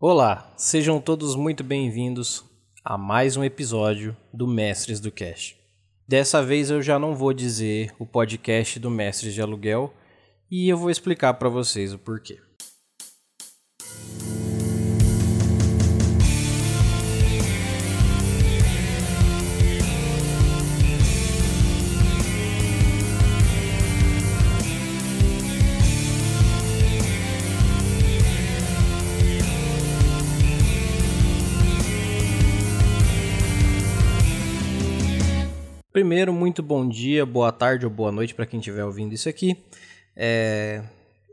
Olá, sejam todos muito bem-vindos a mais um episódio do Mestres do Cash. Dessa vez eu já não vou dizer o podcast do Mestres de Aluguel e eu vou explicar para vocês o porquê. Primeiro, muito bom dia, boa tarde ou boa noite para quem estiver ouvindo isso aqui. É...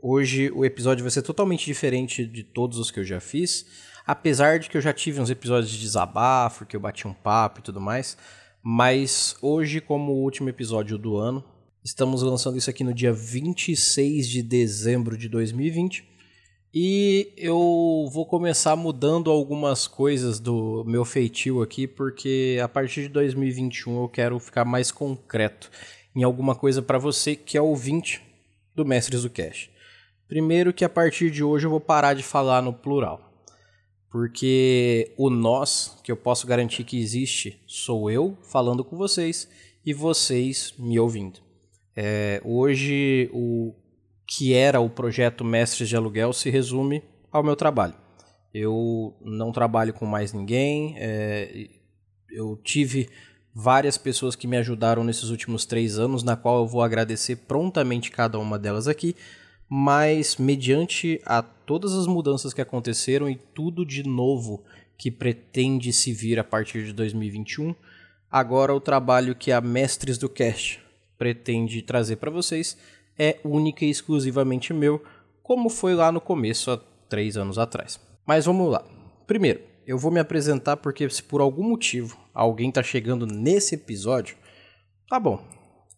Hoje o episódio vai ser totalmente diferente de todos os que eu já fiz, apesar de que eu já tive uns episódios de desabafo, que eu bati um papo e tudo mais. Mas hoje, como o último episódio do ano, estamos lançando isso aqui no dia 26 de dezembro de 2020. E eu vou começar mudando algumas coisas do meu feitio aqui, porque a partir de 2021 eu quero ficar mais concreto em alguma coisa para você que é ouvinte do Mestres do Cash. Primeiro que a partir de hoje eu vou parar de falar no plural. Porque o nós, que eu posso garantir que existe, sou eu falando com vocês e vocês me ouvindo. É, hoje o que era o projeto Mestres de Aluguel se resume ao meu trabalho. Eu não trabalho com mais ninguém, é, eu tive várias pessoas que me ajudaram nesses últimos três anos, na qual eu vou agradecer prontamente cada uma delas aqui, mas mediante a todas as mudanças que aconteceram e tudo de novo que pretende se vir a partir de 2021, agora o trabalho que a Mestres do Cast pretende trazer para vocês é única e exclusivamente meu, como foi lá no começo, há três anos atrás. Mas vamos lá. Primeiro, eu vou me apresentar porque se por algum motivo alguém está chegando nesse episódio, tá bom.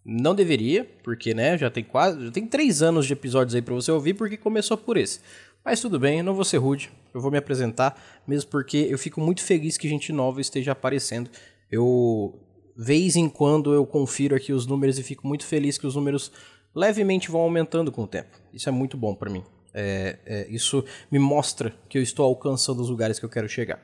Não deveria, porque né, já tem quase, já tem três anos de episódios aí para você ouvir, porque começou por esse. Mas tudo bem, eu não vou ser rude, eu vou me apresentar, mesmo porque eu fico muito feliz que gente nova esteja aparecendo. Eu, vez em quando, eu confiro aqui os números e fico muito feliz que os números levemente vão aumentando com o tempo. Isso é muito bom para mim. É, é, isso me mostra que eu estou alcançando os lugares que eu quero chegar.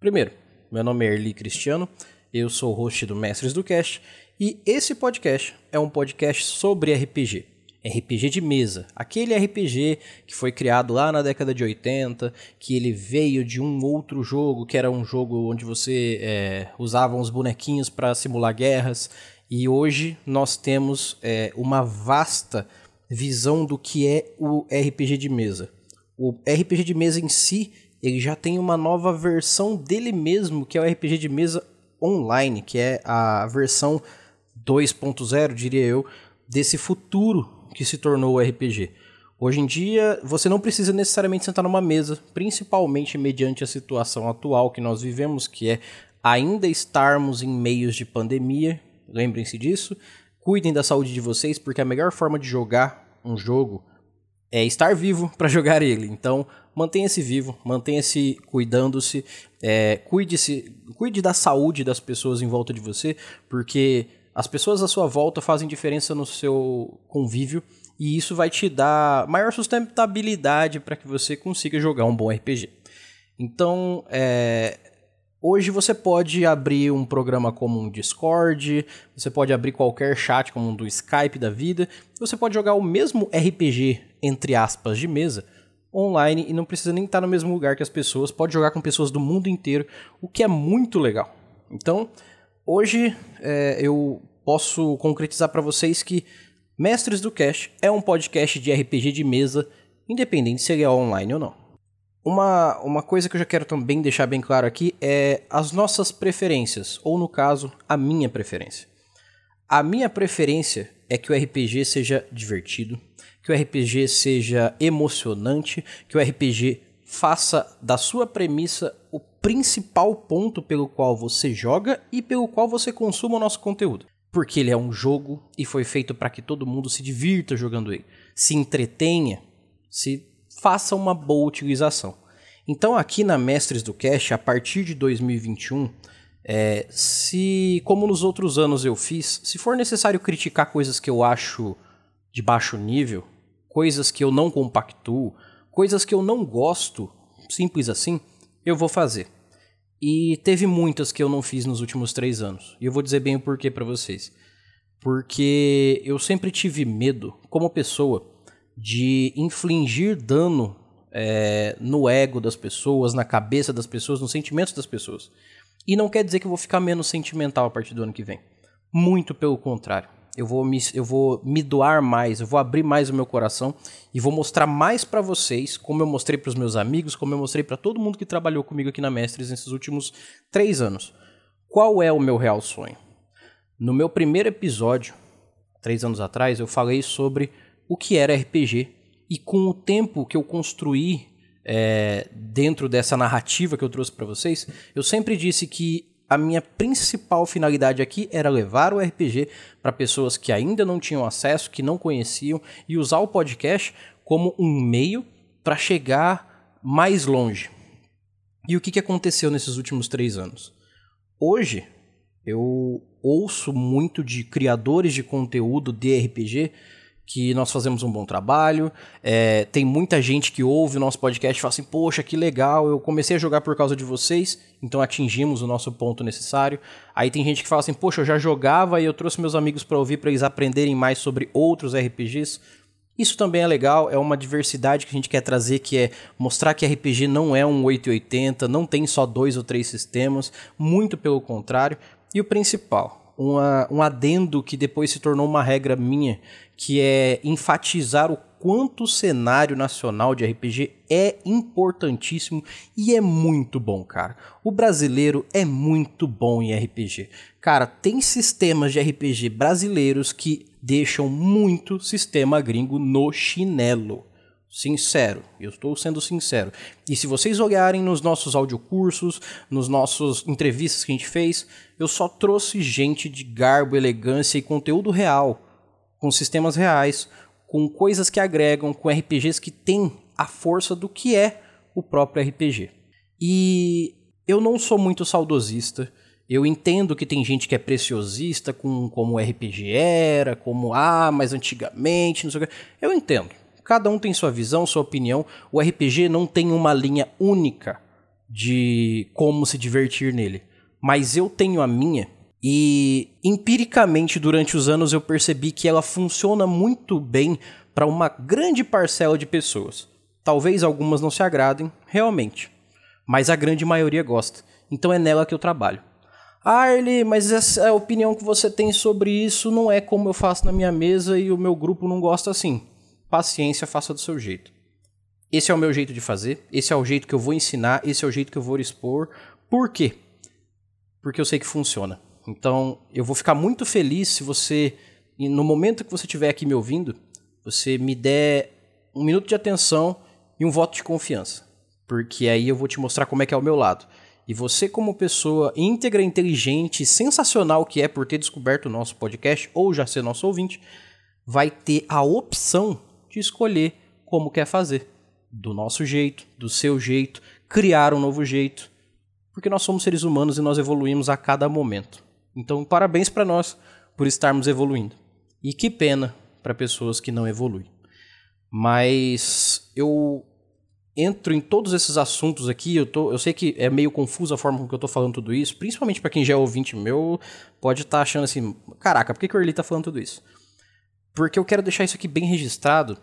Primeiro, meu nome é Erli Cristiano, eu sou host do Mestres do Cast e esse podcast é um podcast sobre RPG. RPG de mesa, aquele RPG que foi criado lá na década de 80, que ele veio de um outro jogo, que era um jogo onde você é, usava uns bonequinhos para simular guerras, e hoje nós temos é, uma vasta visão do que é o RPG de mesa. O RPG de mesa em si, ele já tem uma nova versão dele mesmo, que é o RPG de mesa online, que é a versão 2.0, diria eu, desse futuro que se tornou o RPG. Hoje em dia, você não precisa necessariamente sentar numa mesa, principalmente mediante a situação atual que nós vivemos, que é ainda estarmos em meios de pandemia, Lembrem-se disso. Cuidem da saúde de vocês, porque a melhor forma de jogar um jogo é estar vivo para jogar ele. Então, mantenha-se vivo, mantenha-se cuidando-se, é, cuide-se, cuide da saúde das pessoas em volta de você, porque as pessoas à sua volta fazem diferença no seu convívio e isso vai te dar maior sustentabilidade para que você consiga jogar um bom RPG. Então, é, Hoje você pode abrir um programa como um Discord, você pode abrir qualquer chat como um do Skype da vida, você pode jogar o mesmo RPG, entre aspas, de mesa, online e não precisa nem estar no mesmo lugar que as pessoas, pode jogar com pessoas do mundo inteiro, o que é muito legal. Então, hoje é, eu posso concretizar para vocês que Mestres do Cast é um podcast de RPG de mesa, independente se ele é online ou não. Uma, uma coisa que eu já quero também deixar bem claro aqui é as nossas preferências, ou no caso, a minha preferência. A minha preferência é que o RPG seja divertido, que o RPG seja emocionante, que o RPG faça da sua premissa o principal ponto pelo qual você joga e pelo qual você consuma o nosso conteúdo. Porque ele é um jogo e foi feito para que todo mundo se divirta jogando ele, se entretenha, se faça uma boa utilização. Então, aqui na Mestres do Cash, a partir de 2021, é, se, como nos outros anos eu fiz, se for necessário criticar coisas que eu acho de baixo nível, coisas que eu não compactuo, coisas que eu não gosto simples assim, eu vou fazer. E teve muitas que eu não fiz nos últimos três anos. E eu vou dizer bem o porquê para vocês. Porque eu sempre tive medo, como pessoa, de infligir dano é, no ego das pessoas, na cabeça das pessoas, nos sentimentos das pessoas. E não quer dizer que eu vou ficar menos sentimental a partir do ano que vem. Muito pelo contrário. Eu vou me, eu vou me doar mais, eu vou abrir mais o meu coração e vou mostrar mais para vocês, como eu mostrei para os meus amigos, como eu mostrei para todo mundo que trabalhou comigo aqui na Mestres nesses últimos três anos. Qual é o meu real sonho? No meu primeiro episódio, três anos atrás, eu falei sobre o que era RPG e com o tempo que eu construí é, dentro dessa narrativa que eu trouxe para vocês, eu sempre disse que a minha principal finalidade aqui era levar o RPG para pessoas que ainda não tinham acesso, que não conheciam, e usar o podcast como um meio para chegar mais longe. E o que, que aconteceu nesses últimos três anos? Hoje, eu ouço muito de criadores de conteúdo de RPG que nós fazemos um bom trabalho. É, tem muita gente que ouve o nosso podcast e fala assim: Poxa, que legal, eu comecei a jogar por causa de vocês, então atingimos o nosso ponto necessário. Aí tem gente que fala assim: Poxa, eu já jogava e eu trouxe meus amigos para ouvir para eles aprenderem mais sobre outros RPGs. Isso também é legal, é uma diversidade que a gente quer trazer, que é mostrar que RPG não é um 880, não tem só dois ou três sistemas, muito pelo contrário. E o principal, uma, um adendo que depois se tornou uma regra minha, que é enfatizar o quanto o cenário nacional de RPG é importantíssimo e é muito bom, cara. O brasileiro é muito bom em RPG. Cara, tem sistemas de RPG brasileiros que deixam muito sistema gringo no chinelo. Sincero, eu estou sendo sincero. E se vocês olharem nos nossos audiocursos, nos nossos entrevistas que a gente fez, eu só trouxe gente de garbo, elegância e conteúdo real com sistemas reais, com coisas que agregam, com RPGs que têm a força do que é o próprio RPG. E eu não sou muito saudosista. Eu entendo que tem gente que é preciosista com como o RPG era, como ah, mas antigamente, não sei o que. Eu entendo. Cada um tem sua visão, sua opinião. O RPG não tem uma linha única de como se divertir nele. Mas eu tenho a minha e empiricamente, durante os anos, eu percebi que ela funciona muito bem para uma grande parcela de pessoas. Talvez algumas não se agradem, realmente, mas a grande maioria gosta. Então é nela que eu trabalho. Arlie, mas essa opinião que você tem sobre isso não é como eu faço na minha mesa e o meu grupo não gosta assim. Paciência, faça do seu jeito. Esse é o meu jeito de fazer, esse é o jeito que eu vou ensinar, esse é o jeito que eu vou expor. Por quê? Porque eu sei que funciona. Então, eu vou ficar muito feliz se você, no momento que você estiver aqui me ouvindo, você me der um minuto de atenção e um voto de confiança. Porque aí eu vou te mostrar como é que é o meu lado. E você, como pessoa íntegra, inteligente, sensacional que é por ter descoberto o nosso podcast ou já ser nosso ouvinte, vai ter a opção de escolher como quer fazer. Do nosso jeito, do seu jeito, criar um novo jeito. Porque nós somos seres humanos e nós evoluímos a cada momento. Então, parabéns para nós por estarmos evoluindo. E que pena para pessoas que não evoluem. Mas eu entro em todos esses assuntos aqui, eu, tô, eu sei que é meio confusa a forma com que eu tô falando tudo isso, principalmente para quem já é ouvinte meu, pode estar tá achando assim, caraca, por que, que o Early tá falando tudo isso? Porque eu quero deixar isso aqui bem registrado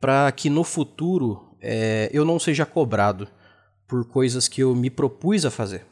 para que no futuro é, eu não seja cobrado por coisas que eu me propus a fazer.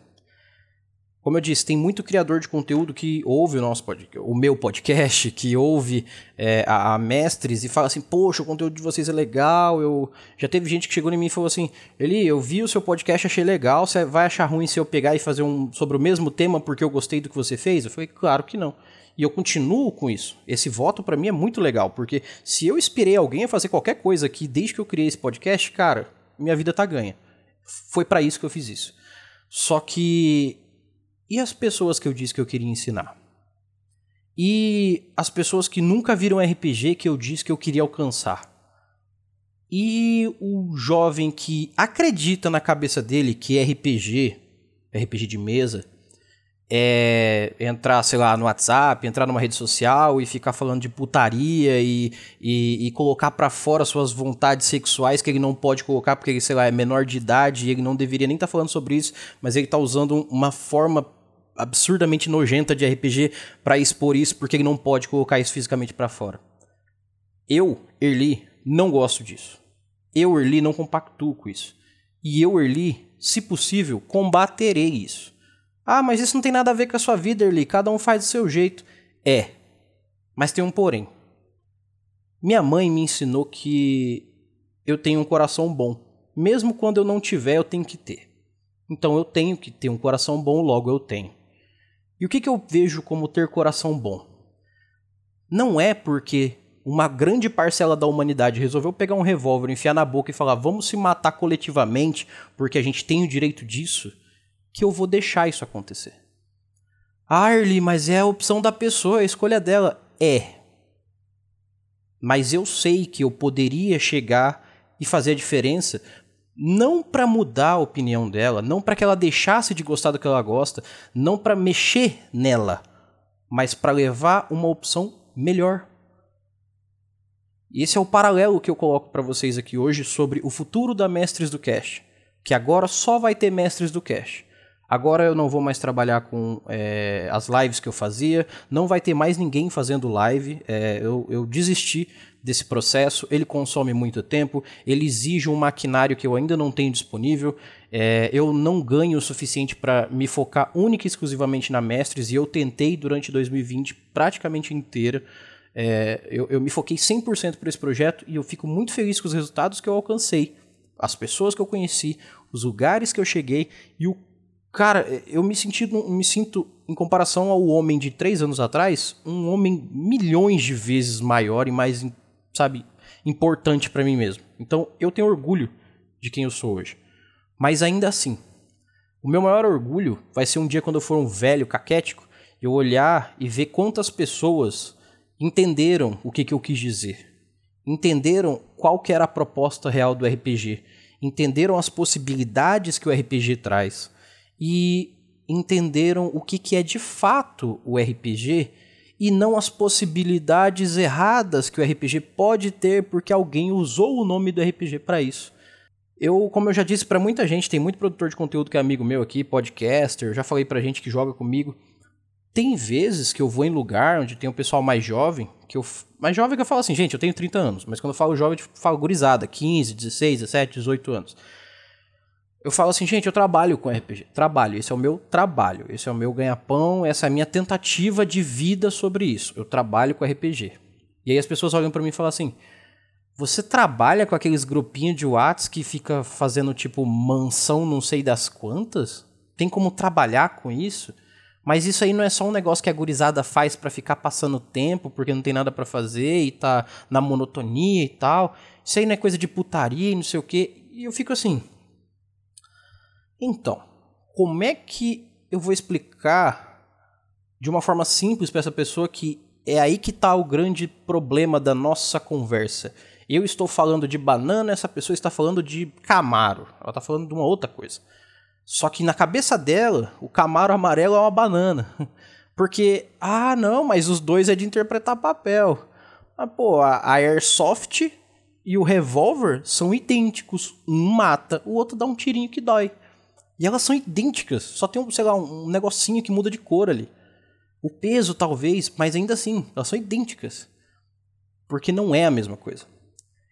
Como eu disse, tem muito criador de conteúdo que ouve o nosso podcast, o meu podcast, que ouve é, a, a, mestres e fala assim, poxa, o conteúdo de vocês é legal. Eu já teve gente que chegou em mim e falou assim, Eli, eu vi o seu podcast, achei legal. Você vai achar ruim se eu pegar e fazer um sobre o mesmo tema porque eu gostei do que você fez? Eu falei, claro que não. E eu continuo com isso. Esse voto para mim é muito legal, porque se eu inspirei alguém a fazer qualquer coisa aqui desde que eu criei esse podcast, cara, minha vida tá ganha. Foi para isso que eu fiz isso. Só que e as pessoas que eu disse que eu queria ensinar? E as pessoas que nunca viram RPG que eu disse que eu queria alcançar? E o jovem que acredita na cabeça dele que RPG, RPG de mesa, é entrar, sei lá, no WhatsApp, entrar numa rede social e ficar falando de putaria e, e, e colocar para fora suas vontades sexuais que ele não pode colocar porque ele, sei lá, é menor de idade e ele não deveria nem estar tá falando sobre isso, mas ele tá usando uma forma absurdamente nojenta de RPG para expor isso porque ele não pode colocar isso fisicamente para fora. Eu, Erli, não gosto disso. Eu, Erli, não compactuo com isso. E eu, Erli, se possível, combaterei isso. Ah, mas isso não tem nada a ver com a sua vida, Erli. Cada um faz do seu jeito. É. Mas tem um porém. Minha mãe me ensinou que eu tenho um coração bom. Mesmo quando eu não tiver, eu tenho que ter. Então eu tenho que ter um coração bom, logo eu tenho. E o que, que eu vejo como ter coração bom? Não é porque uma grande parcela da humanidade resolveu pegar um revólver, enfiar na boca e falar vamos se matar coletivamente porque a gente tem o direito disso que eu vou deixar isso acontecer. Arlie, mas é a opção da pessoa, a escolha dela. É. Mas eu sei que eu poderia chegar e fazer a diferença, não para mudar a opinião dela, não para que ela deixasse de gostar do que ela gosta, não para mexer nela, mas para levar uma opção melhor. Esse é o paralelo que eu coloco para vocês aqui hoje sobre o futuro da Mestres do Cash, que agora só vai ter Mestres do Cash. Agora eu não vou mais trabalhar com é, as lives que eu fazia, não vai ter mais ninguém fazendo live. É, eu, eu desisti desse processo, ele consome muito tempo, ele exige um maquinário que eu ainda não tenho disponível. É, eu não ganho o suficiente para me focar única e exclusivamente na Mestres e eu tentei durante 2020 praticamente inteira. Eu, eu me foquei 100% para esse projeto e eu fico muito feliz com os resultados que eu alcancei, as pessoas que eu conheci, os lugares que eu cheguei e o Cara, eu me, senti, me sinto, em comparação ao homem de três anos atrás, um homem milhões de vezes maior e mais, sabe, importante para mim mesmo. Então, eu tenho orgulho de quem eu sou hoje. Mas ainda assim, o meu maior orgulho vai ser um dia quando eu for um velho caquético, eu olhar e ver quantas pessoas entenderam o que, que eu quis dizer. Entenderam qual que era a proposta real do RPG. Entenderam as possibilidades que o RPG traz e entenderam o que, que é de fato o RPG e não as possibilidades erradas que o RPG pode ter porque alguém usou o nome do RPG para isso. Eu, como eu já disse para muita gente, tem muito produtor de conteúdo que é amigo meu aqui, podcaster, já falei pra gente que joga comigo. Tem vezes que eu vou em lugar onde tem um pessoal mais jovem, que eu mais jovem que eu falo assim, gente, eu tenho 30 anos, mas quando eu falo jovem, eu falo gurizada, 15, 16, 17, 18 anos. Eu falo assim, gente, eu trabalho com RPG. Trabalho, esse é o meu trabalho, esse é o meu ganha-pão, essa é a minha tentativa de vida sobre isso. Eu trabalho com RPG. E aí as pessoas olham para mim e falam assim: "Você trabalha com aqueles grupinhos de Whats que fica fazendo tipo mansão não sei das quantas? Tem como trabalhar com isso?" Mas isso aí não é só um negócio que a gurizada faz para ficar passando tempo, porque não tem nada para fazer e tá na monotonia e tal. Isso aí não é coisa de putaria e não sei o quê. E eu fico assim, então, como é que eu vou explicar de uma forma simples para essa pessoa que é aí que está o grande problema da nossa conversa? Eu estou falando de banana, essa pessoa está falando de Camaro. Ela está falando de uma outra coisa. Só que na cabeça dela, o Camaro amarelo é uma banana. Porque, ah, não, mas os dois é de interpretar papel. Ah, pô, a, Airsoft e o revólver são idênticos. Um mata, o outro dá um tirinho que dói. E elas são idênticas, só tem, um, sei lá, um negocinho que muda de cor ali. O peso, talvez, mas ainda assim, elas são idênticas. Porque não é a mesma coisa.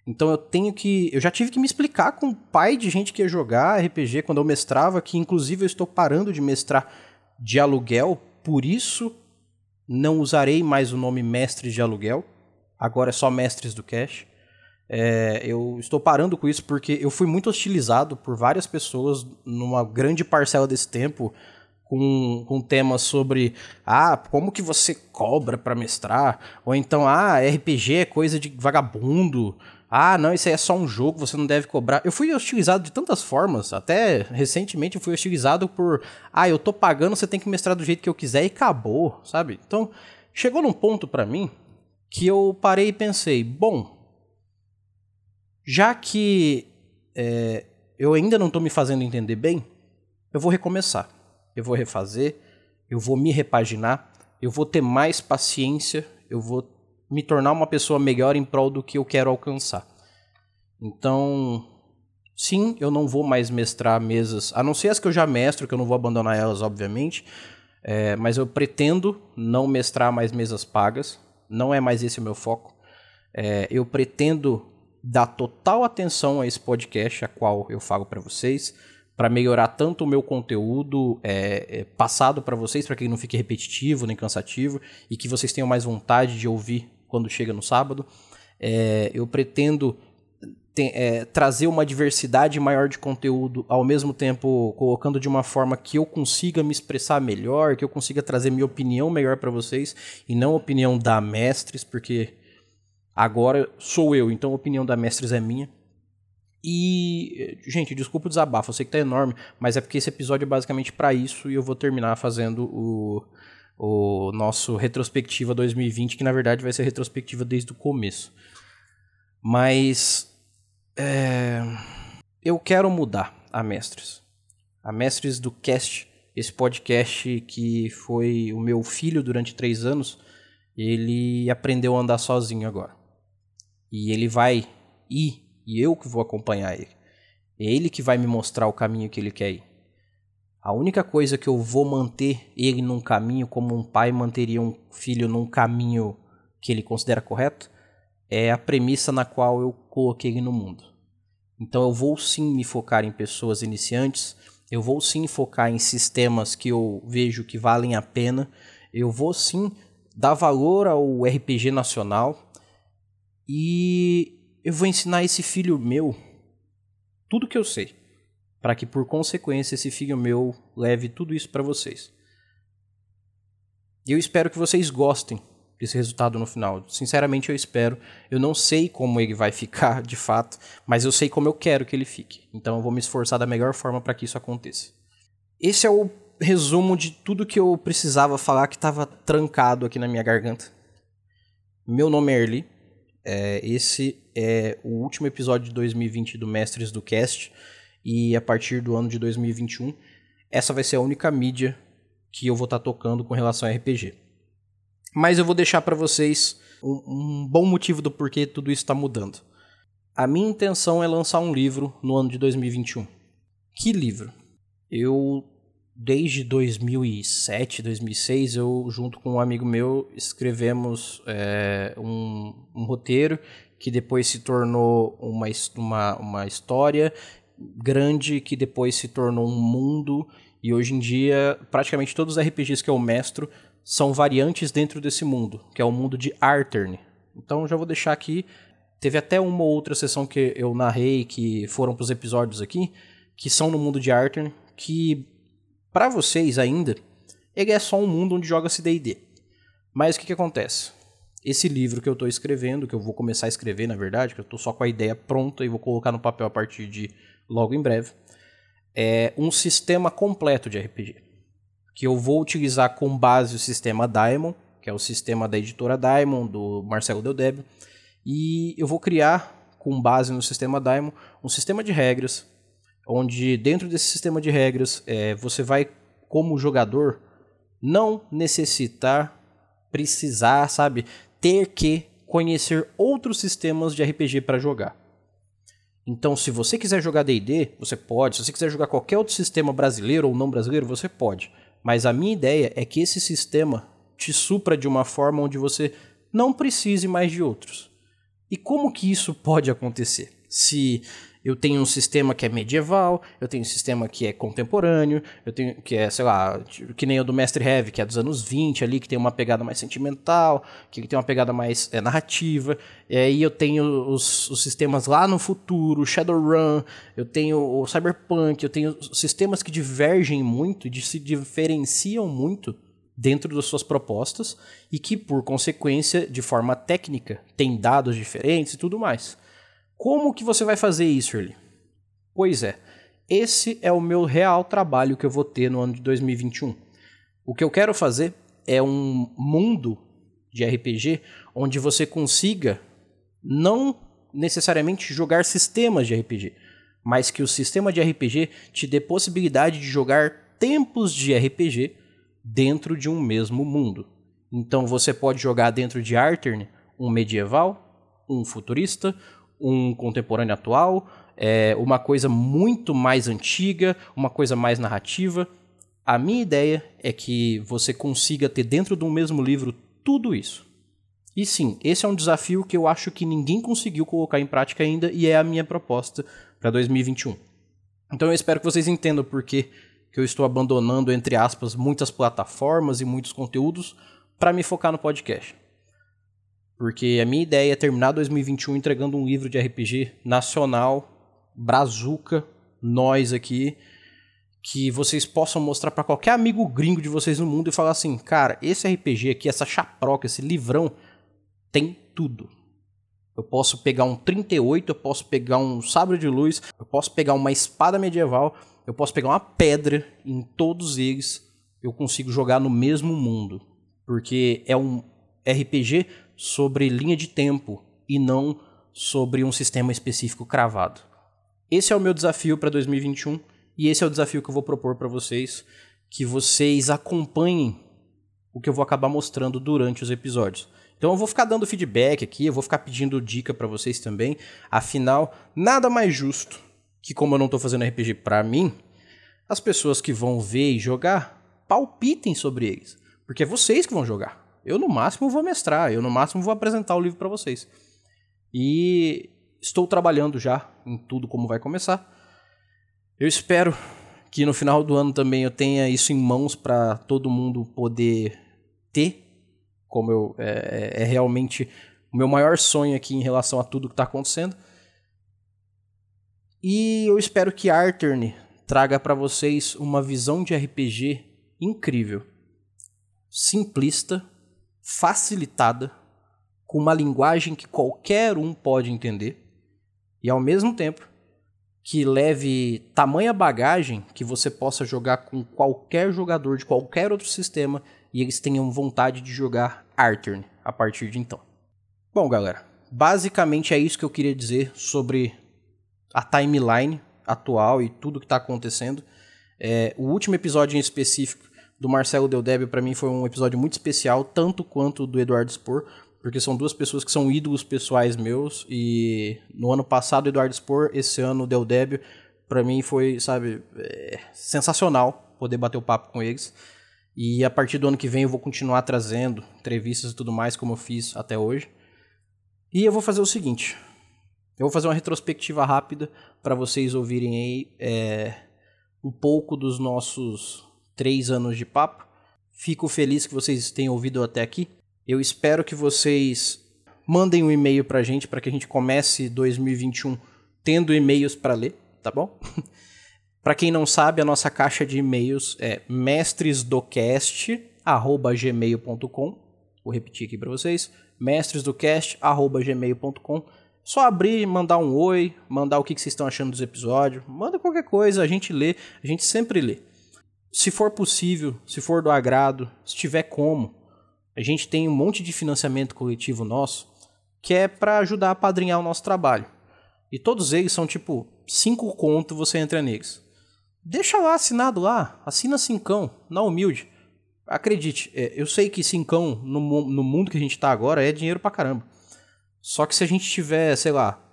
Então eu tenho que. Eu já tive que me explicar com o pai de gente que ia jogar RPG quando eu mestrava, que inclusive eu estou parando de mestrar de aluguel, por isso não usarei mais o nome mestre de aluguel. Agora é só mestres do cash. É, eu estou parando com isso porque eu fui muito hostilizado por várias pessoas numa grande parcela desse tempo com, com temas sobre ah, como que você cobra para mestrar, ou então ah, RPG é coisa de vagabundo. Ah, não, isso aí é só um jogo, você não deve cobrar. Eu fui hostilizado de tantas formas, até recentemente fui hostilizado por ah, eu tô pagando, você tem que mestrar do jeito que eu quiser e acabou, sabe? Então, chegou num ponto para mim que eu parei e pensei, bom, já que é, eu ainda não estou me fazendo entender bem, eu vou recomeçar. Eu vou refazer. eu vou me repaginar, eu vou ter mais paciência, eu vou me tornar uma pessoa melhor em prol do que eu quero alcançar. Então, sim, eu não vou mais mestrar mesas, a não ser as que eu já mestro, que eu não vou abandonar elas, obviamente, é, mas eu pretendo não mestrar mais mesas pagas, não é mais esse o meu foco. É, eu pretendo dar total atenção a esse podcast, a qual eu falo para vocês, para melhorar tanto o meu conteúdo é, é passado para vocês, para que ele não fique repetitivo nem cansativo e que vocês tenham mais vontade de ouvir quando chega no sábado. É, eu pretendo é, trazer uma diversidade maior de conteúdo, ao mesmo tempo colocando de uma forma que eu consiga me expressar melhor, que eu consiga trazer minha opinião melhor para vocês e não opinião da Mestres, porque agora sou eu, então a opinião da Mestres é minha. E, gente, desculpa o desabafo, eu sei que tá enorme, mas é porque esse episódio é basicamente para isso e eu vou terminar fazendo o, o nosso retrospectiva 2020, que na verdade vai ser retrospectiva desde o começo. Mas é, eu quero mudar a Mestres. A Mestres do Cast, esse podcast que foi o meu filho durante três anos, ele aprendeu a andar sozinho agora. E ele vai ir, e eu que vou acompanhar ele. É ele que vai me mostrar o caminho que ele quer ir. A única coisa que eu vou manter ele num caminho, como um pai manteria um filho num caminho que ele considera correto, é a premissa na qual eu coloquei ele no mundo. Então eu vou sim me focar em pessoas iniciantes, eu vou sim focar em sistemas que eu vejo que valem a pena, eu vou sim dar valor ao RPG nacional e eu vou ensinar esse filho meu tudo que eu sei para que por consequência esse filho meu leve tudo isso para vocês. E eu espero que vocês gostem desse resultado no final. Sinceramente eu espero. Eu não sei como ele vai ficar de fato, mas eu sei como eu quero que ele fique. Então eu vou me esforçar da melhor forma para que isso aconteça. Esse é o resumo de tudo que eu precisava falar que estava trancado aqui na minha garganta. Meu nome é Erli. É, esse é o último episódio de 2020 do Mestres do Cast e a partir do ano de 2021, essa vai ser a única mídia que eu vou estar tá tocando com relação a RPG. Mas eu vou deixar para vocês um, um, bom motivo do porquê tudo isso está mudando. A minha intenção é lançar um livro no ano de 2021. Que livro? Eu, desde 2007, 2006, eu, junto com um amigo meu, escrevemos é, um, um roteiro que depois se tornou uma, uma, uma história grande que depois se tornou um mundo e hoje em dia praticamente todos os RPGs que eu mestro são variantes dentro desse mundo, que é o mundo de Artern. Então já vou deixar aqui, teve até uma ou outra sessão que eu narrei que foram para os episódios aqui, que são no mundo de Artern, que para vocês ainda ele é só um mundo onde joga-se D&D. Mas o que, que acontece? Esse livro que eu estou escrevendo, que eu vou começar a escrever, na verdade, que eu estou só com a ideia pronta e vou colocar no papel a partir de logo em breve, é um sistema completo de RPG, que eu vou utilizar com base o sistema Diamond, que é o sistema da editora Diamond, do Marcelo Deldeb, e eu vou criar, com base no sistema Diamond, um sistema de regras, onde dentro desse sistema de regras é, você vai, como jogador, não necessitar, precisar, sabe, ter que conhecer outros sistemas de RPG para jogar. Então, se você quiser jogar D&D, você pode. Se você quiser jogar qualquer outro sistema brasileiro ou não brasileiro, você pode. Mas a minha ideia é que esse sistema te supra de uma forma onde você não precise mais de outros. E como que isso pode acontecer? Se eu tenho um sistema que é medieval, eu tenho um sistema que é contemporâneo, eu tenho que é, sei lá, que nem o do Mestre Heavy, que é dos anos 20 ali, que tem uma pegada mais sentimental, que tem uma pegada mais é, narrativa. E aí eu tenho os, os sistemas lá no futuro, Shadowrun, eu tenho o Cyberpunk, eu tenho sistemas que divergem muito, de, se diferenciam muito dentro das suas propostas e que, por consequência, de forma técnica, tem dados diferentes e tudo mais. Como que você vai fazer isso, Early? Pois é, esse é o meu real trabalho que eu vou ter no ano de 2021. O que eu quero fazer é um mundo de RPG onde você consiga não necessariamente jogar sistemas de RPG, mas que o sistema de RPG te dê possibilidade de jogar tempos de RPG dentro de um mesmo mundo. Então você pode jogar dentro de Artern um medieval, um futurista, um contemporâneo atual, é, uma coisa muito mais antiga, uma coisa mais narrativa. A minha ideia é que você consiga ter dentro de um mesmo livro tudo isso. E sim, esse é um desafio que eu acho que ninguém conseguiu colocar em prática ainda e é a minha proposta para 2021. Então eu espero que vocês entendam porque que eu estou abandonando, entre aspas, muitas plataformas e muitos conteúdos para me focar no podcast. Porque a minha ideia é terminar 2021 entregando um livro de RPG nacional, brazuca, nós aqui, que vocês possam mostrar para qualquer amigo gringo de vocês no mundo e falar assim: cara, esse RPG aqui, essa chaproca, esse livrão, tem tudo. Eu posso pegar um 38, eu posso pegar um sabre de luz, eu posso pegar uma espada medieval, eu posso pegar uma pedra, em todos eles eu consigo jogar no mesmo mundo. Porque é um RPG sobre linha de tempo e não sobre um sistema específico cravado. Esse é o meu desafio para 2021 e esse é o desafio que eu vou propor para vocês, que vocês acompanhem o que eu vou acabar mostrando durante os episódios. Então eu vou ficar dando feedback aqui, eu vou ficar pedindo dica para vocês também. Afinal, nada mais justo que como eu não estou fazendo RPG para mim, as pessoas que vão ver e jogar palpitem sobre eles, porque é vocês que vão jogar. Eu no máximo vou mestrar, eu no máximo vou apresentar o livro para vocês. E estou trabalhando já em tudo como vai começar. Eu espero que no final do ano também eu tenha isso em mãos para todo mundo poder ter como eu é, é, é, realmente o meu maior sonho aqui em relação a tudo que está acontecendo. E eu espero que Artern traga para vocês uma visão de RPG incrível, simplista, facilitada, com uma linguagem que qualquer um pode entender e ao mesmo tempo que leve tamanha bagagem que você possa jogar com qualquer jogador de qualquer outro sistema e eles tenham vontade de jogar Artern a partir de então. Bom, galera, basicamente é isso que eu queria dizer sobre a timeline atual e tudo que está acontecendo. É, o último episódio em específico do Marcelo Deldébio para mim foi um episódio muito especial, tanto quanto do Eduardo Spor, porque são duas pessoas que são ídolos pessoais meus e no ano passado Eduardo Spor, esse ano o Deldébio, para mim foi, sabe, é, sensacional poder bater o papo com eles. E a partir do ano que vem eu vou continuar trazendo entrevistas e tudo mais, como eu fiz até hoje. E eu vou fazer o seguinte: eu vou fazer uma retrospectiva rápida para vocês ouvirem aí é, um pouco dos nossos três anos de papo. Fico feliz que vocês tenham ouvido até aqui. Eu espero que vocês mandem um e-mail para a gente para que a gente comece 2021 tendo e-mails para ler, tá bom? Para quem não sabe, a nossa caixa de e-mails é mestresdocast@gmail.com. Vou repetir aqui para vocês: mestresdocast@gmail.com. Só abrir, mandar um oi, mandar o que vocês estão achando dos episódios, manda qualquer coisa, a gente lê, a gente sempre lê. Se for possível, se for do agrado, se tiver como, a gente tem um monte de financiamento coletivo nosso que é para ajudar a padrinhar o nosso trabalho. E todos eles são tipo cinco conto você entra neles. Deixa lá assinado lá, assina cincão, na humilde. Acredite, é, eu sei que cincão no, no mundo que a gente tá agora é dinheiro pra caramba. Só que se a gente tiver, sei lá,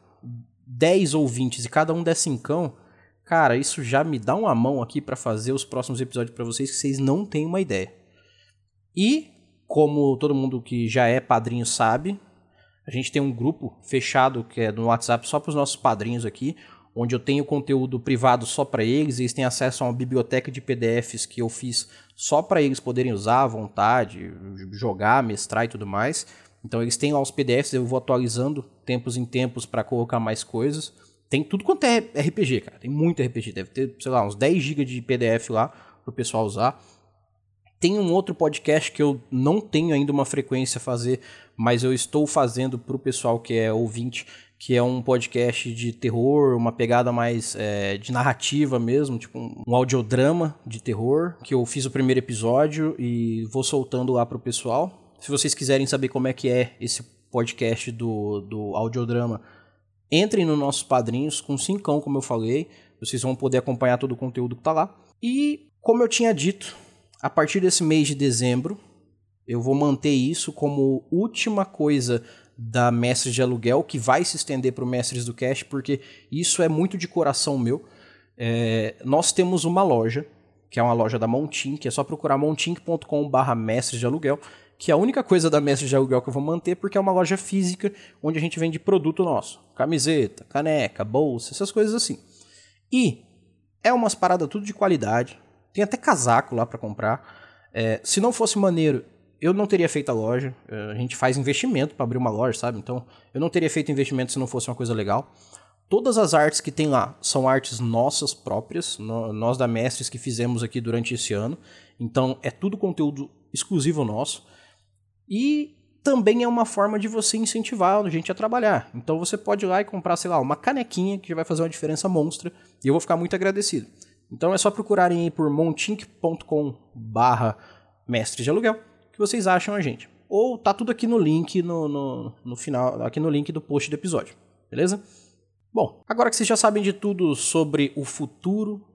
10 ouvintes e cada um der cincão, cara, isso já me dá uma mão aqui para fazer os próximos episódios para vocês que vocês não têm uma ideia. E, como todo mundo que já é padrinho sabe, a gente tem um grupo fechado que é no WhatsApp só para os nossos padrinhos aqui, onde eu tenho conteúdo privado só para eles, eles têm acesso a uma biblioteca de PDFs que eu fiz só para eles poderem usar à vontade, jogar, mestrar e tudo mais. Então eles têm lá os PDFs, eu vou atualizando tempos em tempos para colocar mais coisas. Tem tudo quanto é RPG, cara. Tem muito RPG, deve ter, sei lá, uns 10 GB de PDF lá para o pessoal usar. Tem um outro podcast que eu não tenho ainda uma frequência a fazer, mas eu estou fazendo para o pessoal que é ouvinte, que é um podcast de terror, uma pegada mais é, de narrativa mesmo, tipo um, um audiodrama de terror, que eu fiz o primeiro episódio e vou soltando lá pro pessoal. Se vocês quiserem saber como é que é esse podcast do, do audiodrama, entrem nos nossos padrinhos com cincão, como eu falei. Vocês vão poder acompanhar todo o conteúdo que tá lá. E, como eu tinha dito, A partir desse mês de dezembro, eu vou manter isso como última coisa da Mestres de Aluguel, que vai se estender para o Mestres do Cash, porque isso é muito de coração meu. É, nós temos uma loja, que é uma loja da Montink, é só procurar montink.com.br mestres de aluguel, que a única coisa da Mestres de Aluguel que eu vou manter, porque é uma loja física onde a gente vende produto nosso. Camiseta, caneca, bolsa, essas coisas assim. E é umas paradas tudo de qualidade. Tem até casaco lá para comprar. É, se não fosse maneiro, eu não teria feito a loja. É, a gente faz investimento para abrir uma loja, sabe? Então, eu não teria feito investimento se não fosse uma coisa legal. Todas as artes que tem lá são artes nossas próprias, nós da Mestres que fizemos aqui durante esse ano. Então, é tudo conteúdo exclusivo nosso. E também é uma forma de você incentivar a gente a trabalhar. Então, você pode ir lá e comprar, sei lá, uma canequinha que vai fazer uma diferença monstra. E eu vou ficar muito agradecido. Então, é só procurarem aí por montink.com barra mestre de aluguel vocês acham a gente. Ou tá tudo aqui no link no, no, no final, aqui no link do post do episódio, beleza? Bom, agora que vocês já sabem de tudo sobre o futuro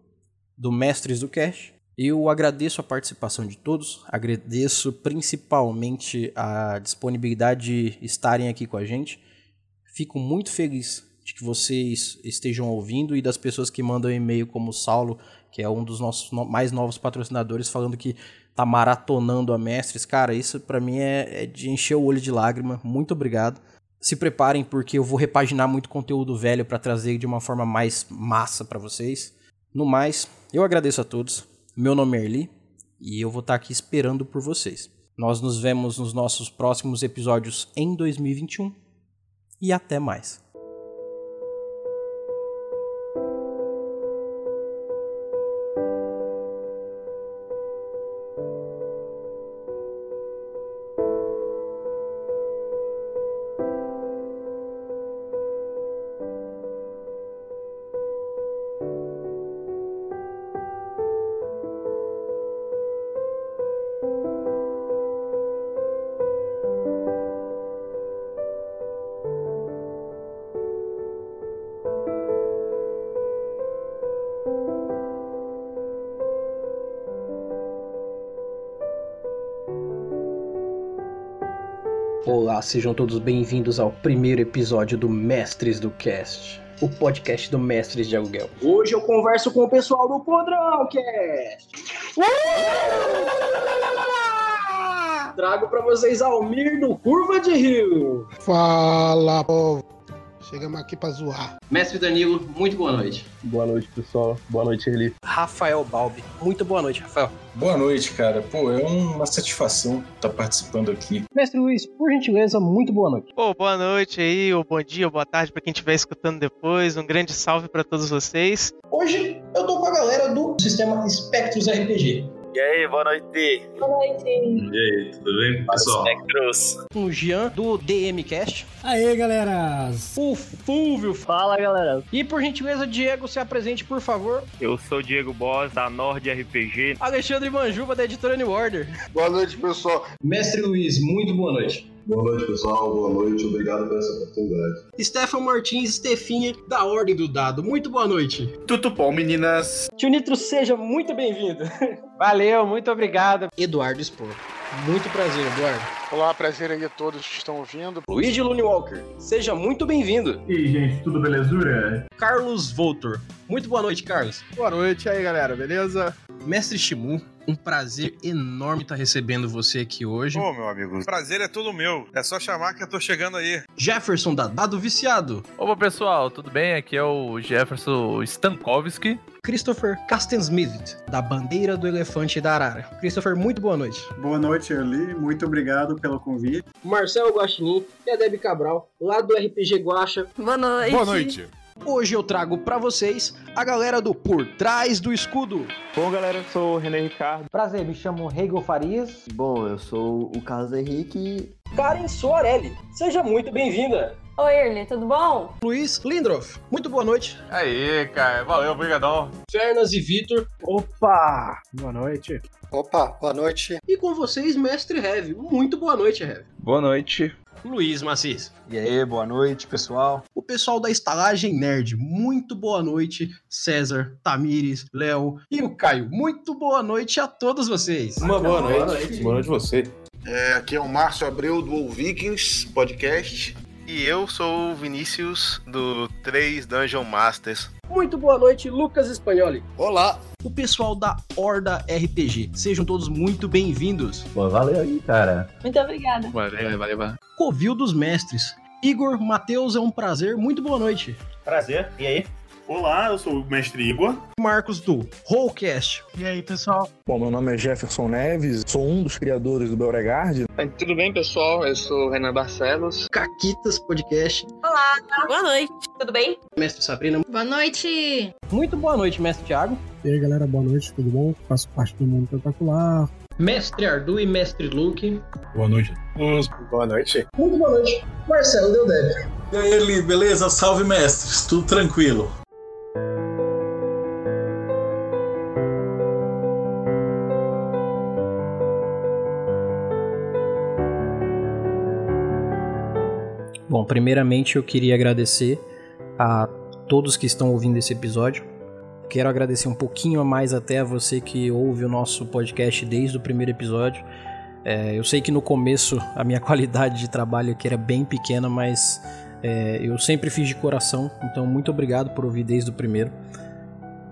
do Mestres do Cash, eu agradeço a participação de todos, agradeço principalmente a disponibilidade de estarem aqui com a gente. Fico muito feliz de que vocês estejam ouvindo e das pessoas que mandam e-mail, como o Saulo, que é um dos nossos mais novos patrocinadores, falando que tá maratonando a Mestres. Cara, isso para mim é, é, de encher o olho de lágrima. Muito obrigado. Se preparem porque eu vou repaginar muito conteúdo velho para trazer de uma forma mais massa para vocês. No mais, eu agradeço a todos. Meu nome é Erli e eu vou estar aqui esperando por vocês. Nós nos vemos nos nossos próximos episódios em 2021 e até mais. Sejam todos bem-vindos ao primeiro episódio do Mestres do Cast, o podcast do Mestres de Aluguel. Hoje eu converso com o pessoal do Podrão Cast. Trago para vocês Almir do Curva de Rio. Fala, povo. Chegamos aqui pra zoar. Mestre Danilo, muito boa noite. Boa noite, pessoal. Boa noite, Eli. Rafael Balbi. Muito boa noite, Rafael. Boa noite, cara. Pô, é uma satisfação estar participando aqui. Mestre Luiz, por gentileza, muito boa noite. Pô, boa noite aí, ou bom dia, ou boa tarde para quem estiver escutando depois. Um grande salve para todos vocês. Hoje eu tô com a galera do sistema Spectros RPG. E aí, boa noite. Boa noite. E aí, tudo bem, pessoal? Spectros. O Jean, do DMcast. Aê, galera. O Fulvio. Fala, galera. E, por gentileza, Diego, se apresente, por favor. Eu sou Diego Boss, da Nord RPG. Alexandre Manjuba, da editora New Order. Boa noite, pessoal. Mestre Luiz, muito boa noite. Boa noite, pessoal. Boa noite. Obrigado por essa oportunidade. Stefan Martins, Stefinha, da Ordem do Dado. Muito boa noite. Tudo bom, meninas? Tio Nitro, seja muito bem-vindo. Valeu, muito obrigado. Eduardo Spor. Muito prazer, Eduardo. Olá, prazer aí a todos que estão ouvindo. Luigi Lune Walker, seja muito bem-vindo. E aí, gente, tudo belezura? Carlos Voltor. Muito boa noite, Carlos. Boa noite aí, galera, beleza? Mestre Shimu, um prazer enorme estar recebendo você aqui hoje. Ô, meu amigo, prazer é todo meu. É só chamar que eu tô chegando aí. Jefferson da Dado Viciado. Opa, pessoal, tudo bem? Aqui é o Jefferson Stankowski. Christopher Castensmith, da Bandeira do Elefante da Arara. Christopher, muito boa noite. Boa noite, Erli. Muito obrigado pelo convite. Marcelo Guaxinim e a Debbie Cabral, lá do RPG Guacha. Boa noite. Boa noite. Hoje eu trago para vocês a galera do Por Trás do Escudo. Bom, galera, eu sou o René Ricardo. Prazer, me chamo Hegel Farias. Bom, eu sou o Carlos Henrique. Karen Soarelli, seja muito bem-vinda. Oi, Erli, tudo bom? Luiz Lindroff, muito boa noite. Aí, cara, valeu, obrigadão. Fernas e Vitor. Opa, boa noite. Opa, boa noite. E com vocês, Mestre Heavy. Muito boa noite, Heavy. Boa noite. Luiz Macis. E aí, boa noite, pessoal. O pessoal da Estalagem Nerd, muito boa noite. César, Tamires, Léo e o Caio, muito boa noite a todos vocês. Uma boa noite. Boa noite, boa noite você. É, aqui é o Márcio Abreu do Vikings Podcast. E eu sou o Vinícius do 3 Dungeon Masters. Muito boa noite, Lucas Espanholi. Olá. O pessoal da Horda RPG. Sejam todos muito bem-vindos. Pô, valeu aí, cara. Muito obrigada. Valeu, valeu, valeu. Covil dos Mestres. Igor, Matheus, é um prazer. Muito boa noite. Prazer. E aí? Olá, eu sou o Mestre Igor. Marcos do Rollcast. E aí, pessoal? Bom, meu nome é Jefferson Neves, sou um dos criadores do Beauregard. Tudo bem, pessoal? Eu sou o Renan Barcelos. Caquitas Podcast. Olá, boa noite. Tudo bem? Mestre Sabrina. Boa noite. Muito boa noite, Mestre Thiago. E aí, galera, boa noite, tudo bom? Faço parte do Mundo Tentacular. Mestre Ardu e Mestre Luke. Boa noite. Boa noite. Muito boa noite. Marcelo Deldeb. E aí, Eli, beleza? Salve, mestres. Tudo tranquilo. Bom, primeiramente eu queria agradecer a todos que estão ouvindo esse episódio. Quero agradecer um pouquinho a mais até a você que ouve o nosso podcast desde o primeiro episódio. É, eu sei que no começo a minha qualidade de trabalho aqui era bem pequena, mas é, eu sempre fiz de coração, então muito obrigado por ouvir desde o primeiro.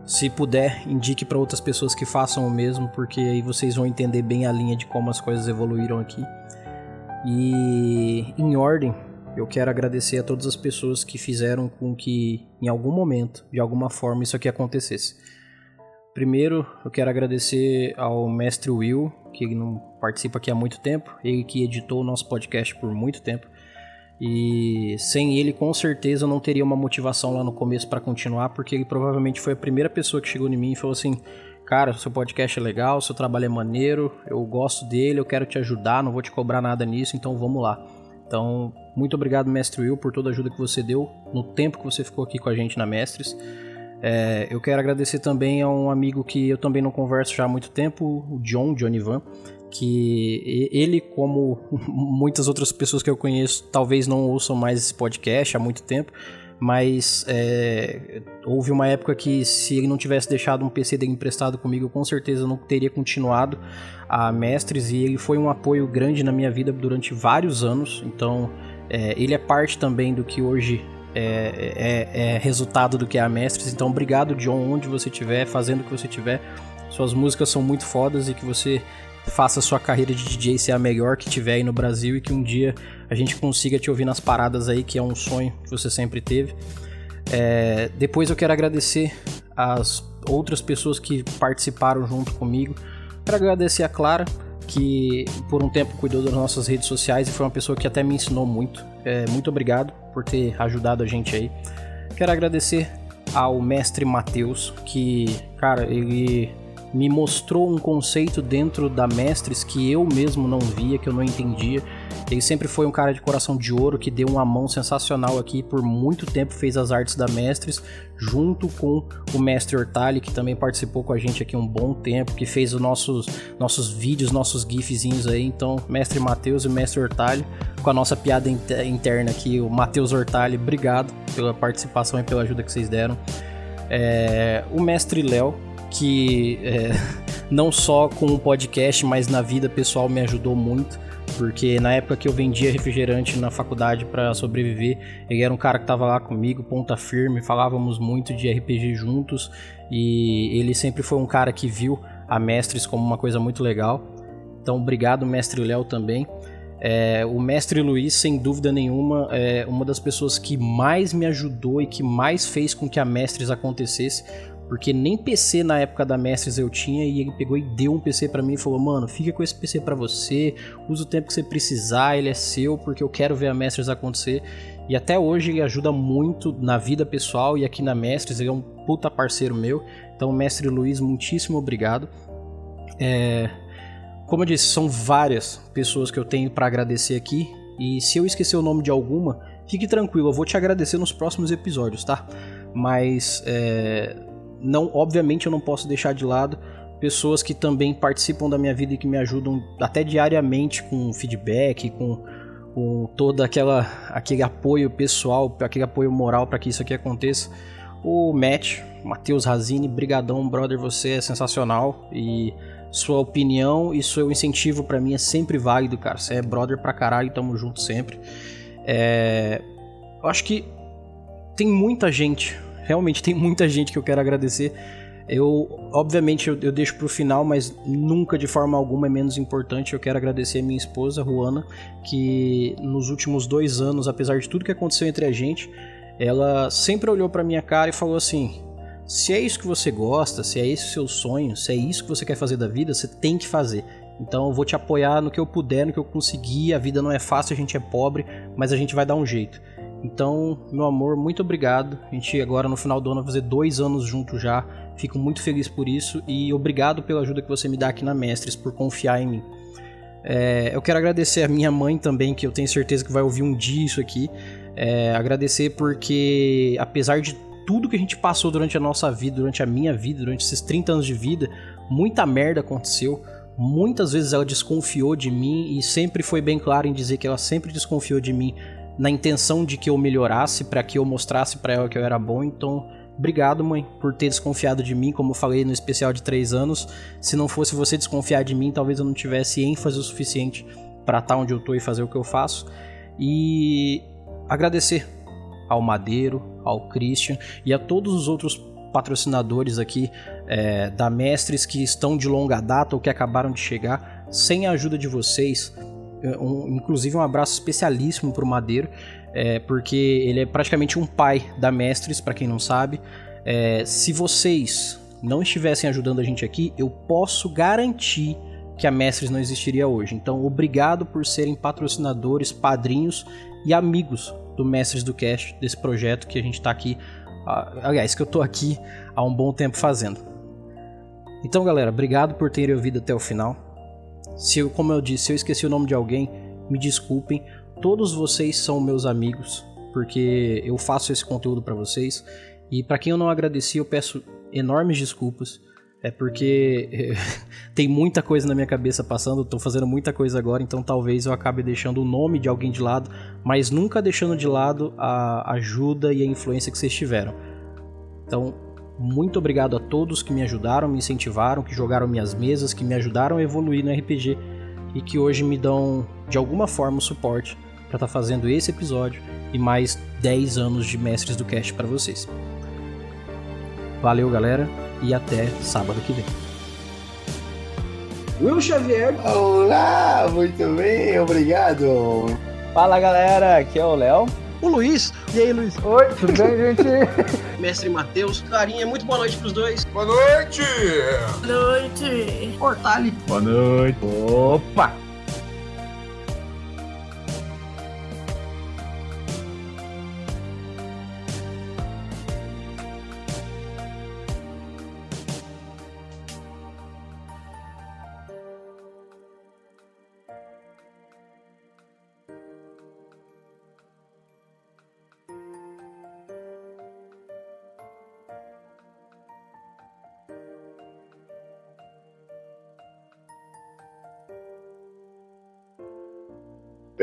Se puder, indique para outras pessoas que façam o mesmo, porque aí vocês vão entender bem a linha de como as coisas evoluíram aqui. E em ordem, eu quero agradecer a todas as pessoas que fizeram com que, em algum momento, de alguma forma, isso aqui acontecesse. Primeiro, eu quero agradecer ao mestre Will, que não participa aqui há muito tempo, ele que editou o nosso podcast por muito tempo. E sem ele, com certeza, eu não teria uma motivação lá no começo para continuar, porque ele provavelmente foi a primeira pessoa que chegou em mim e falou assim: Cara, seu podcast é legal, seu trabalho é maneiro, eu gosto dele, eu quero te ajudar, não vou te cobrar nada nisso, então vamos lá. Então, muito obrigado, Mestre Will, por toda a ajuda que você deu no tempo que você ficou aqui com a gente na Mestres. É, eu quero agradecer também a um amigo que eu também não converso já há muito tempo, o John, Johnny Van, que ele, como muitas outras pessoas que eu conheço, talvez não ouçam mais esse podcast há muito tempo, mas é, houve uma época que se ele não tivesse deixado um PC dele emprestado comigo, com certeza eu não teria continuado a Mestres e ele foi um apoio grande na minha vida durante vários anos, então é, ele é parte também do que hoje é, é, é, resultado do que é a Mestres, então obrigado John, onde você estiver, fazendo o que você estiver, suas músicas são muito fodas e que você faça sua carreira de DJ ser a melhor que tiver aí no Brasil e que um dia a gente consiga te ouvir nas paradas aí, que é um sonho que você sempre teve. É, depois eu quero agradecer as outras pessoas que participaram junto comigo. Quero agradecer a Clara, que por um tempo cuidou das nossas redes sociais e foi uma pessoa que até me ensinou muito. É, muito obrigado por ter ajudado a gente aí. Quero agradecer ao mestre Matheus, que, cara, ele me mostrou um conceito dentro da Mestres que eu mesmo não via, que eu não entendia. Ele sempre foi um cara de coração de ouro que deu uma mão sensacional aqui por muito tempo fez as artes da Mestres, junto com o mestre Hortali, que também participou com a gente aqui um bom tempo, que fez os nossos, nossos vídeos, nossos gifzinhos aí. Então, mestre Matheus e mestre Hortali, com a nossa piada interna aqui, o Matheus Hortali, obrigado pela participação e pela ajuda que vocês deram. É, o mestre Léo, que é, não só com o podcast, mas na vida pessoal me ajudou muito. Porque na época que eu vendia refrigerante na faculdade para sobreviver, ele era um cara que tava lá comigo, ponta firme, falávamos muito de RPG juntos e ele sempre foi um cara que viu a Mestres como uma coisa muito legal. Então, obrigado, Mestre Léo, também. É, o Mestre Luiz, sem dúvida nenhuma, é uma das pessoas que mais me ajudou e que mais fez com que a Mestres acontecesse, porque nem PC na época da Mestres eu tinha e ele pegou e deu um PC para mim e falou: "Mano, fica com esse PC para você, usa o tempo que você precisar, ele é seu, porque eu quero ver a Mestres acontecer". E até hoje ele ajuda muito na vida pessoal e aqui na Mestres, ele é um puta parceiro meu. Então, Mestre Luiz, muitíssimo obrigado. É... Como eu disse, são várias pessoas que eu tenho para agradecer aqui. E se eu esquecer o nome de alguma, fique tranquilo, eu vou te agradecer nos próximos episódios, tá? Mas é, não, obviamente eu não posso deixar de lado pessoas que também participam da minha vida e que me ajudam até diariamente com feedback, com, com todo aquela, aquele apoio pessoal, aquele apoio moral para que isso aqui aconteça. O Matt, Matheus Razini, brigadão, brother, você é sensacional e sua opinião e seu incentivo para mim é sempre válido, cara. Você é brother pra caralho, tamo junto sempre. É... Eu acho que tem muita gente, realmente tem muita gente que eu quero agradecer. Eu, obviamente, eu, eu deixo pro final, mas nunca de forma alguma é menos importante. Eu quero agradecer a minha esposa, Juana, que nos últimos dois anos, apesar de tudo que aconteceu entre a gente, ela sempre olhou pra minha cara e falou assim: se é isso que você gosta, se é esse o seu sonho, se é isso que você quer fazer da vida, você tem que fazer. Então eu vou te apoiar no que eu puder, no que eu conseguir. A vida não é fácil, a gente é pobre, mas a gente vai dar um jeito. Então, meu amor, muito obrigado. A gente agora no final do ano vai fazer dois anos juntos já. Fico muito feliz por isso e obrigado pela ajuda que você me dá aqui na Mestres, por confiar em mim. É, eu quero agradecer a minha mãe também, que eu tenho certeza que vai ouvir um dia isso aqui. É, agradecer porque, apesar de tudo que a gente passou durante a nossa vida, durante a minha vida, durante esses 30 anos de vida, muita merda aconteceu. Muitas vezes ela desconfiou de mim e sempre foi bem claro em dizer que ela sempre desconfiou de mim na intenção de que eu melhorasse, para que eu mostrasse para ela que eu era bom. Então, obrigado, mãe, por ter desconfiado de mim, como eu falei no especial de 3 anos. Se não fosse você desconfiar de mim, talvez eu não tivesse ênfase o suficiente para estar tá onde eu tô e fazer o que eu faço. E agradecer ao Madeiro, ao Christian e a todos os outros patrocinadores aqui é, da Mestres que estão de longa data ou que acabaram de chegar. Sem a ajuda de vocês, um, inclusive um abraço especialíssimo para o Madeiro, é, porque ele é praticamente um pai da Mestres, para quem não sabe. É, se vocês não estivessem ajudando a gente aqui, eu posso garantir que a Mestres não existiria hoje. Então, obrigado por serem patrocinadores, padrinhos e amigos do Mestres do Cast, desse projeto que a gente está aqui, aliás, que eu estou aqui há um bom tempo fazendo. Então, galera, obrigado por terem ouvido até o final. Se eu, como eu disse, se eu esqueci o nome de alguém, me desculpem. Todos vocês são meus amigos, porque eu faço esse conteúdo para vocês. E para quem eu não agradeci, eu peço enormes desculpas. É porque tem muita coisa na minha cabeça passando, tô fazendo muita coisa agora, então talvez eu acabe deixando o nome de alguém de lado, mas nunca deixando de lado a ajuda e a influência que vocês tiveram. Então, muito obrigado a todos que me ajudaram, me incentivaram, que jogaram minhas mesas, que me ajudaram a evoluir no RPG e que hoje me dão de alguma forma o suporte para estar tá fazendo esse episódio e mais 10 anos de mestres do cast para vocês. Valeu, galera e até sábado que vem. Will Xavier. Olá, muito bem, obrigado. Fala galera, aqui é o Léo. O Luiz. E aí, Luiz? Oi, tudo bem, gente? Mestre Matheus, Clarinha, muito boa noite pros dois. Boa noite! Boa noite! Portale. Boa noite. Opa!